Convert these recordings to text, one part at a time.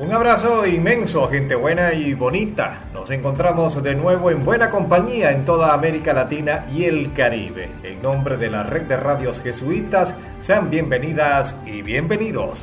Un abrazo inmenso, gente buena y bonita. Nos encontramos de nuevo en buena compañía en toda América Latina y el Caribe. En nombre de la red de radios jesuitas, sean bienvenidas y bienvenidos.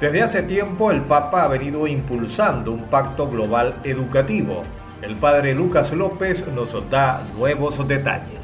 Desde hace tiempo el Papa ha venido impulsando un pacto global educativo. El padre Lucas López nos da nuevos detalles.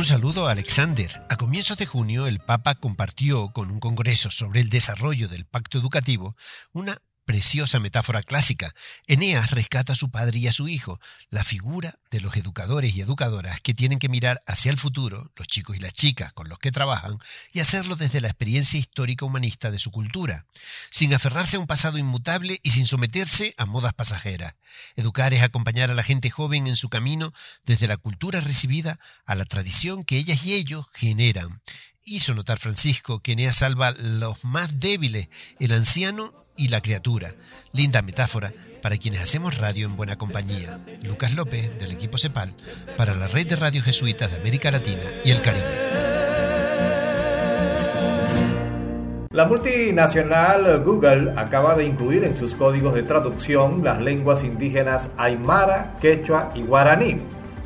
Un saludo a Alexander. A comienzos de junio, el Papa compartió con un congreso sobre el desarrollo del pacto educativo una preciosa metáfora clásica. Eneas rescata a su padre y a su hijo, la figura de los educadores y educadoras que tienen que mirar hacia el futuro, los chicos y las chicas con los que trabajan, y hacerlo desde la experiencia histórica humanista de su cultura, sin aferrarse a un pasado inmutable y sin someterse a modas pasajeras. Educar es acompañar a la gente joven en su camino desde la cultura recibida a la tradición que ellas y ellos generan. Hizo notar Francisco que Eneas salva los más débiles, el anciano y la criatura. Linda metáfora para quienes hacemos radio en buena compañía. Lucas López, del equipo CEPAL, para la red de radios jesuitas de América Latina y el Caribe. La multinacional Google acaba de incluir en sus códigos de traducción las lenguas indígenas aymara, quechua y guaraní.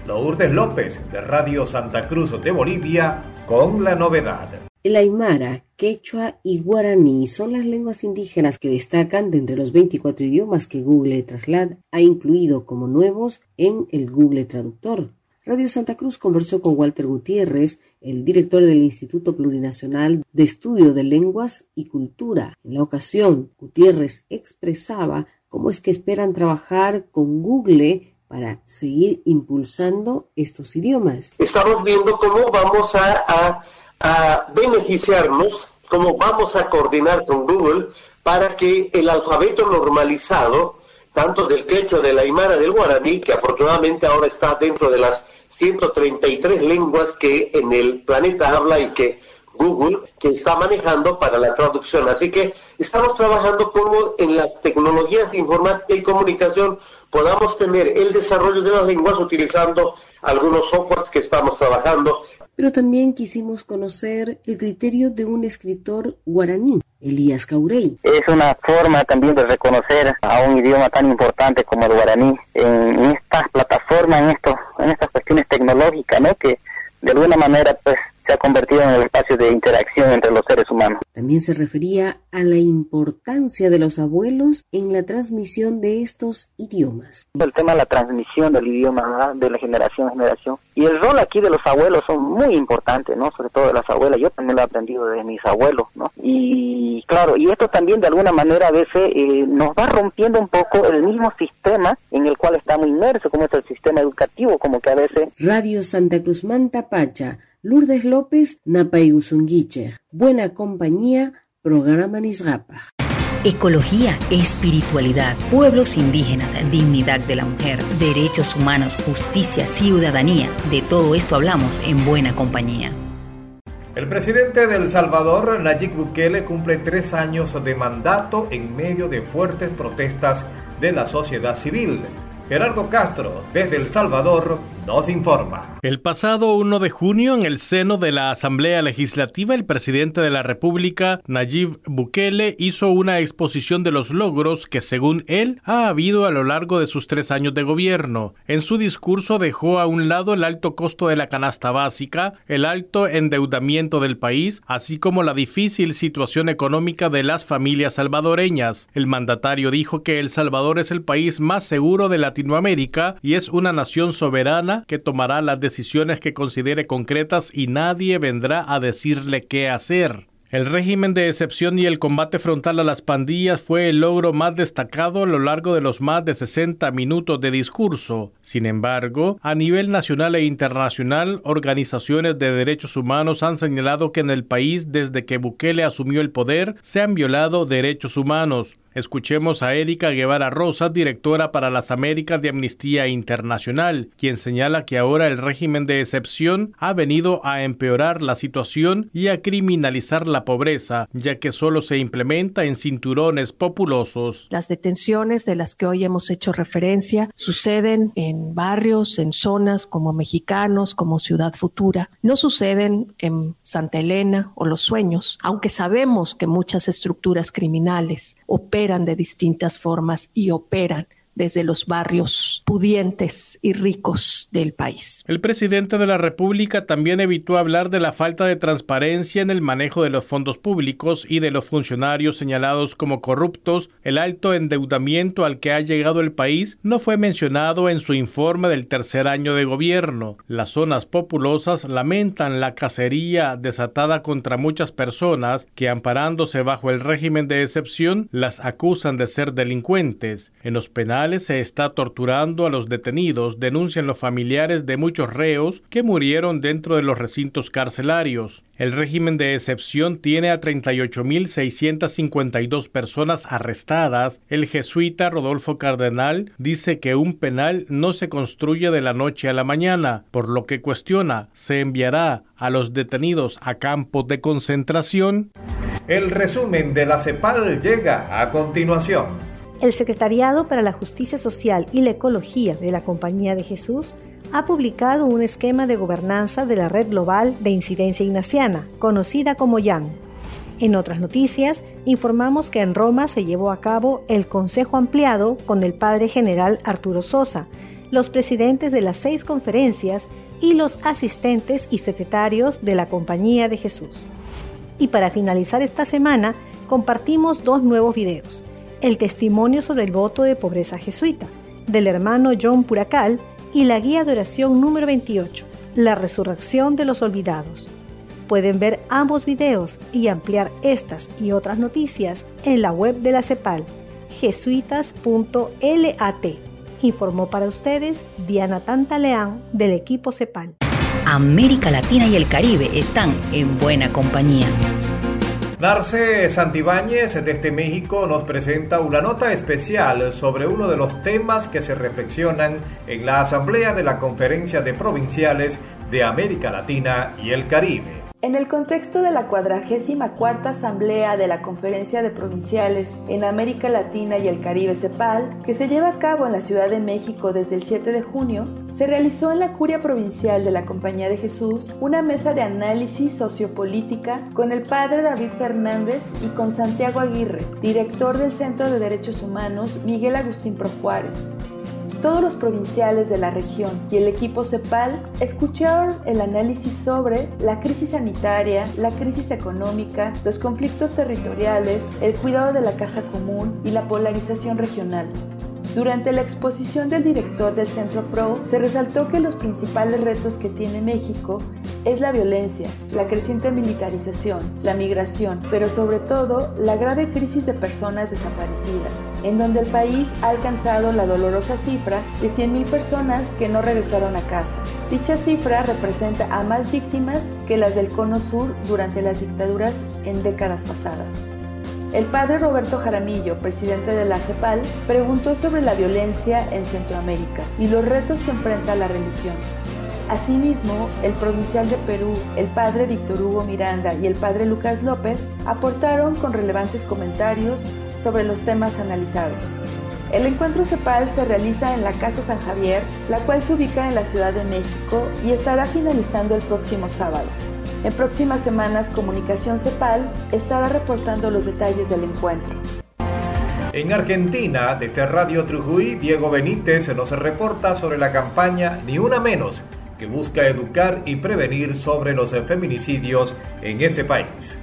Lourdes López, de Radio Santa Cruz de Bolivia, con la novedad. El aymara, quechua y guaraní son las lenguas indígenas que destacan de entre los 24 idiomas que Google Translate ha incluido como nuevos en el Google Traductor. Radio Santa Cruz conversó con Walter Gutiérrez, el director del Instituto Plurinacional de Estudio de Lenguas y Cultura. En la ocasión, Gutiérrez expresaba cómo es que esperan trabajar con Google para seguir impulsando estos idiomas. Estamos viendo cómo vamos a a beneficiarnos, como vamos a coordinar con Google para que el alfabeto normalizado, tanto del quechua, de la aymara, del guaraní, que afortunadamente ahora está dentro de las 133 lenguas que en el planeta habla y que Google que está manejando para la traducción. Así que estamos trabajando como en las tecnologías de informática y comunicación podamos tener el desarrollo de las lenguas utilizando algunos softwares que estamos trabajando pero también quisimos conocer el criterio de un escritor guaraní, Elías Caurey. Es una forma también de reconocer a un idioma tan importante como el guaraní en estas plataformas, en, esto, en estas cuestiones tecnológicas, ¿no? que de alguna manera pues se ha convertido en el espacio de interacción entre los seres humanos. También se refería a la importancia de los abuelos en la transmisión de estos idiomas. El tema de la transmisión del idioma de la generación a generación. Y el rol aquí de los abuelos son muy importantes, ¿no? Sobre todo de las abuelas. Yo también lo he aprendido de mis abuelos, ¿no? Y claro, y esto también de alguna manera a veces eh, nos va rompiendo un poco el mismo sistema en el cual estamos inmersos, como es el sistema educativo, como que a veces... Radio Santa Cruz Manta Pacha Lourdes López, Napayusunguiche. Buena compañía, programa Nisgapa. Ecología, espiritualidad, pueblos indígenas, dignidad de la mujer, derechos humanos, justicia, ciudadanía. De todo esto hablamos en Buena Compañía. El presidente de El Salvador, Nayib Bukele, cumple tres años de mandato en medio de fuertes protestas de la sociedad civil. Gerardo Castro, desde El Salvador, nos informa. El pasado 1 de junio, en el seno de la Asamblea Legislativa, el presidente de la República, Nayib Bukele, hizo una exposición de los logros que, según él, ha habido a lo largo de sus tres años de gobierno. En su discurso dejó a un lado el alto costo de la canasta básica, el alto endeudamiento del país, así como la difícil situación económica de las familias salvadoreñas. El mandatario dijo que El Salvador es el país más seguro de Latinoamérica y es una nación soberana que tomará las decisiones que considere concretas y nadie vendrá a decirle qué hacer. El régimen de excepción y el combate frontal a las pandillas fue el logro más destacado a lo largo de los más de 60 minutos de discurso. Sin embargo, a nivel nacional e internacional, organizaciones de derechos humanos han señalado que en el país desde que Bukele asumió el poder se han violado derechos humanos. Escuchemos a Erika Guevara Rosas, directora para las Américas de Amnistía Internacional, quien señala que ahora el régimen de excepción ha venido a empeorar la situación y a criminalizar la pobreza, ya que solo se implementa en cinturones populosos. Las detenciones de las que hoy hemos hecho referencia suceden en barrios, en zonas como Mexicanos, como Ciudad Futura. No suceden en Santa Elena o Los Sueños, aunque sabemos que muchas estructuras criminales operan de distintas formas y operan desde los barrios pudientes y ricos del país. El presidente de la República también evitó hablar de la falta de transparencia en el manejo de los fondos públicos y de los funcionarios señalados como corruptos. El alto endeudamiento al que ha llegado el país no fue mencionado en su informe del tercer año de gobierno. Las zonas populosas lamentan la cacería desatada contra muchas personas que amparándose bajo el régimen de excepción las acusan de ser delincuentes. En los penales se está torturando a los detenidos, denuncian los familiares de muchos reos que murieron dentro de los recintos carcelarios. El régimen de excepción tiene a 38.652 personas arrestadas. El jesuita Rodolfo Cardenal dice que un penal no se construye de la noche a la mañana, por lo que cuestiona, ¿se enviará a los detenidos a campos de concentración? El resumen de la CEPAL llega a continuación. El Secretariado para la Justicia Social y la Ecología de la Compañía de Jesús ha publicado un esquema de gobernanza de la Red Global de Incidencia Ignaciana, conocida como YAN. En otras noticias, informamos que en Roma se llevó a cabo el Consejo Ampliado con el Padre General Arturo Sosa, los presidentes de las seis conferencias y los asistentes y secretarios de la Compañía de Jesús. Y para finalizar esta semana, compartimos dos nuevos videos el testimonio sobre el voto de pobreza jesuita, del hermano John Puracal, y la guía de oración número 28, La resurrección de los olvidados. Pueden ver ambos videos y ampliar estas y otras noticias en la web de la CEPAL, jesuitas.lat. Informó para ustedes Diana Tantaleán del equipo CEPAL. América Latina y el Caribe están en buena compañía. Narce Santibáñez desde México nos presenta una nota especial sobre uno de los temas que se reflexionan en la Asamblea de la Conferencia de Provinciales de América Latina y el Caribe. En el contexto de la 44 Asamblea de la Conferencia de Provinciales en América Latina y el Caribe CEPAL, que se lleva a cabo en la Ciudad de México desde el 7 de junio, se realizó en la Curia Provincial de la Compañía de Jesús una mesa de análisis sociopolítica con el padre David Fernández y con Santiago Aguirre, director del Centro de Derechos Humanos Miguel Agustín Pro Juárez todos los provinciales de la región y el equipo CEPAL escucharon el análisis sobre la crisis sanitaria, la crisis económica, los conflictos territoriales, el cuidado de la casa común y la polarización regional. Durante la exposición del director del Centro PRO, se resaltó que los principales retos que tiene México es la violencia, la creciente militarización, la migración, pero sobre todo la grave crisis de personas desaparecidas, en donde el país ha alcanzado la dolorosa cifra de 100.000 personas que no regresaron a casa. Dicha cifra representa a más víctimas que las del Cono Sur durante las dictaduras en décadas pasadas. El padre Roberto Jaramillo, presidente de la CEPAL, preguntó sobre la violencia en Centroamérica y los retos que enfrenta la religión. Asimismo, el provincial de Perú, el padre Víctor Hugo Miranda y el padre Lucas López aportaron con relevantes comentarios sobre los temas analizados. El encuentro CEPAL se realiza en la Casa San Javier, la cual se ubica en la Ciudad de México y estará finalizando el próximo sábado. En próximas semanas, Comunicación CEPAL estará reportando los detalles del encuentro. En Argentina, desde Radio Trujuy, Diego Benítez nos reporta sobre la campaña Ni Una Menos, que busca educar y prevenir sobre los feminicidios en ese país.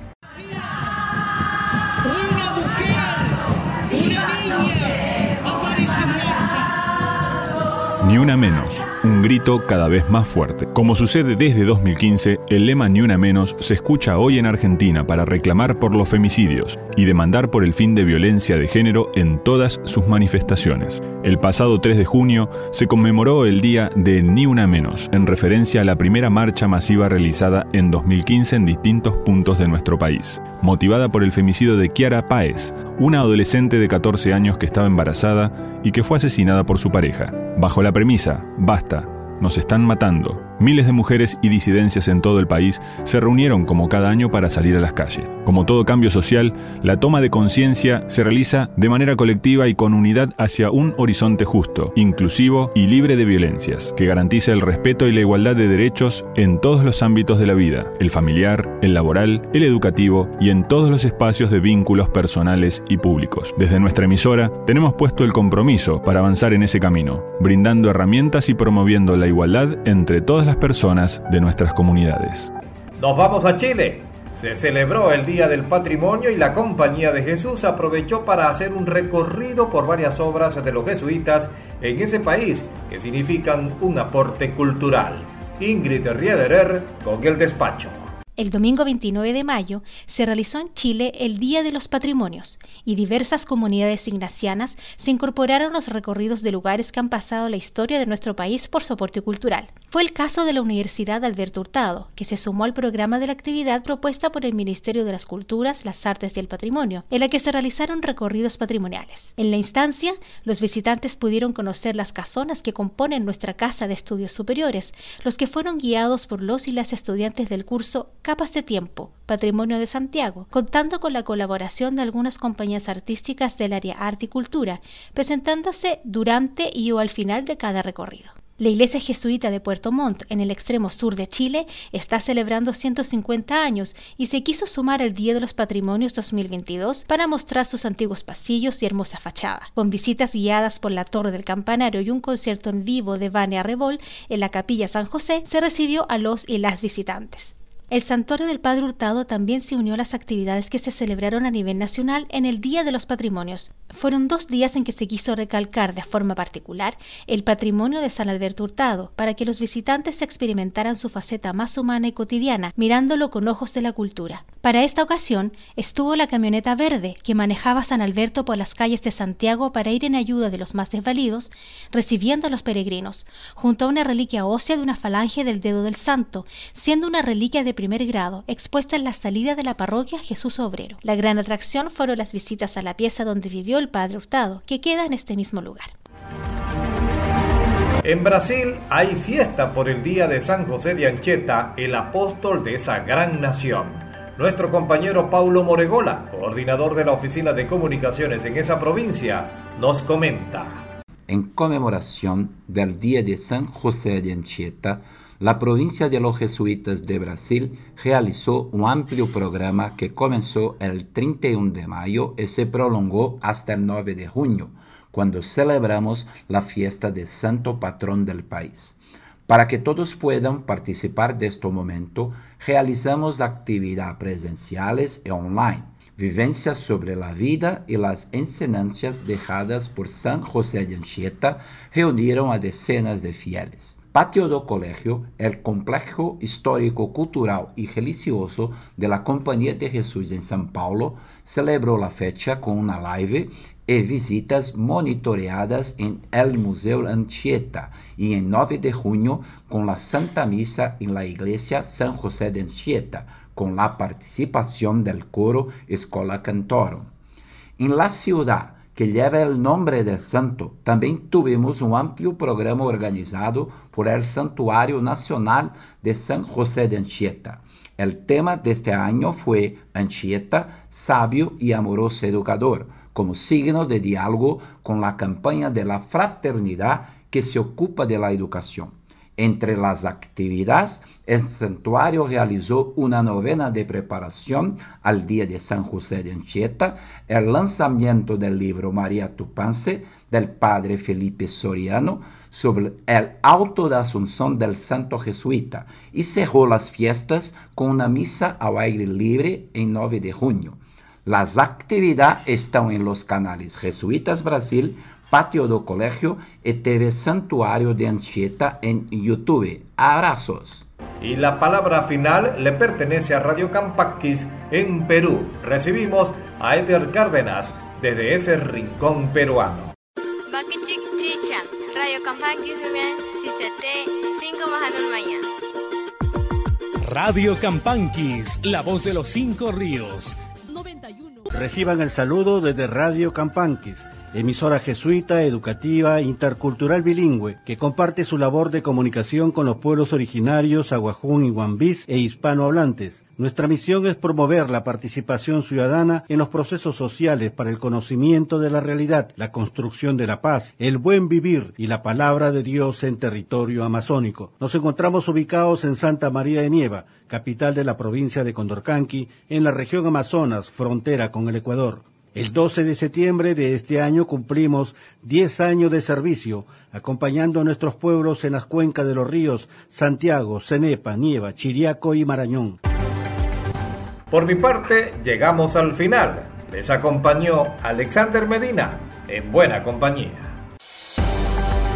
Ni una menos, un grito cada vez más fuerte. Como sucede desde 2015, el lema Ni una menos se escucha hoy en Argentina para reclamar por los femicidios y demandar por el fin de violencia de género en todas sus manifestaciones. El pasado 3 de junio se conmemoró el día de Ni una menos, en referencia a la primera marcha masiva realizada en 2015 en distintos puntos de nuestro país, motivada por el femicidio de Kiara Páez, una adolescente de 14 años que estaba embarazada y que fue asesinada por su pareja, bajo la premisa, basta, nos están matando, Miles de mujeres y disidencias en todo el país se reunieron como cada año para salir a las calles. Como todo cambio social, la toma de conciencia se realiza de manera colectiva y con unidad hacia un horizonte justo, inclusivo y libre de violencias, que garantice el respeto y la igualdad de derechos en todos los ámbitos de la vida, el familiar, el laboral, el educativo y en todos los espacios de vínculos personales y públicos. Desde nuestra emisora tenemos puesto el compromiso para avanzar en ese camino, brindando herramientas y promoviendo la igualdad entre todas las personas de nuestras comunidades. Nos vamos a Chile. Se celebró el Día del Patrimonio y la Compañía de Jesús aprovechó para hacer un recorrido por varias obras de los jesuitas en ese país que significan un aporte cultural. Ingrid Riederer con el despacho. El domingo 29 de mayo se realizó en Chile el Día de los Patrimonios y diversas comunidades ignacianas se incorporaron a los recorridos de lugares que han pasado la historia de nuestro país por soporte cultural. Fue el caso de la Universidad Alberto Hurtado, que se sumó al programa de la actividad propuesta por el Ministerio de las Culturas, las Artes y el Patrimonio, en la que se realizaron recorridos patrimoniales. En la instancia, los visitantes pudieron conocer las casonas que componen nuestra Casa de Estudios Superiores, los que fueron guiados por los y las estudiantes del curso Capas de Tiempo, Patrimonio de Santiago, contando con la colaboración de algunas compañías artísticas del área arte y cultura, presentándose durante y o al final de cada recorrido. La iglesia jesuita de Puerto Montt, en el extremo sur de Chile, está celebrando 150 años y se quiso sumar al Día de los Patrimonios 2022 para mostrar sus antiguos pasillos y hermosa fachada. Con visitas guiadas por la Torre del Campanario y un concierto en vivo de Vania Revol en la Capilla San José, se recibió a los y las visitantes. El Santuario del Padre Hurtado también se unió a las actividades que se celebraron a nivel nacional en el Día de los Patrimonios. Fueron dos días en que se quiso recalcar de forma particular el patrimonio de San Alberto Hurtado, para que los visitantes experimentaran su faceta más humana y cotidiana, mirándolo con ojos de la cultura. Para esta ocasión estuvo la camioneta verde que manejaba San Alberto por las calles de Santiago para ir en ayuda de los más desvalidos, recibiendo a los peregrinos, junto a una reliquia ósea de una falange del dedo del santo, siendo una reliquia de primer grado, expuesta en la salida de la parroquia Jesús Obrero. La gran atracción fueron las visitas a la pieza donde vivió el padre Hurtado, que queda en este mismo lugar. En Brasil hay fiesta por el día de San José de Anchieta, el apóstol de esa gran nación. Nuestro compañero Paulo Moregola, coordinador de la Oficina de Comunicaciones en esa provincia, nos comenta. En conmemoración del Día de San José de Anchieta, la provincia de los jesuitas de Brasil realizó un amplio programa que comenzó el 31 de mayo y se prolongó hasta el 9 de junio, cuando celebramos la fiesta del santo patrón del país. Para que todos puedan participar de este momento, realizamos actividades presenciales y online, vivencias sobre la vida y las enseñanzas dejadas por San José de Anchieta reunieron a decenas de fieles. Patio do Colegio, el complejo histórico, cultural y religioso de la Compañía de Jesús en San Paulo, celebró la fecha con una live y visitas monitoreadas en el Museo Anchieta y en 9 de junio con la Santa Misa en la Iglesia San José de Anchieta, con la participación del coro Escola Cantoro. En la ciudad, que lleva el nombre del santo. También tuvimos un amplio programa organizado por el Santuario Nacional de San José de Anchieta. El tema de este año fue Anchieta, sabio y amoroso educador, como signo de diálogo con la campaña de la fraternidad que se ocupa de la educación. Entre las actividades, el santuario realizó una novena de preparación al Día de San José de Anchieta, el lanzamiento del libro María Tupance del padre Felipe Soriano sobre el auto de Asunción del santo jesuita y cerró las fiestas con una misa al aire libre en 9 de junio. Las actividades están en los canales Jesuitas Brasil, Patio do Colegio y TV Santuario de Anchieta en YouTube. Abrazos. Y la palabra final le pertenece a Radio Campaquis en Perú. Recibimos a Eder Cárdenas desde ese rincón peruano. Radio Campanquis, la voz de los cinco ríos. Reciban el saludo desde Radio Campanquis emisora jesuita, educativa, intercultural bilingüe, que comparte su labor de comunicación con los pueblos originarios, aguajún y guambís e hispanohablantes. Nuestra misión es promover la participación ciudadana en los procesos sociales para el conocimiento de la realidad, la construcción de la paz, el buen vivir y la palabra de Dios en territorio amazónico. Nos encontramos ubicados en Santa María de Nieva, capital de la provincia de Condorcanqui, en la región Amazonas, frontera con el Ecuador. El 12 de septiembre de este año cumplimos 10 años de servicio, acompañando a nuestros pueblos en las cuencas de los ríos Santiago, Cenepa, Nieva, Chiriaco y Marañón. Por mi parte, llegamos al final. Les acompañó Alexander Medina, en buena compañía.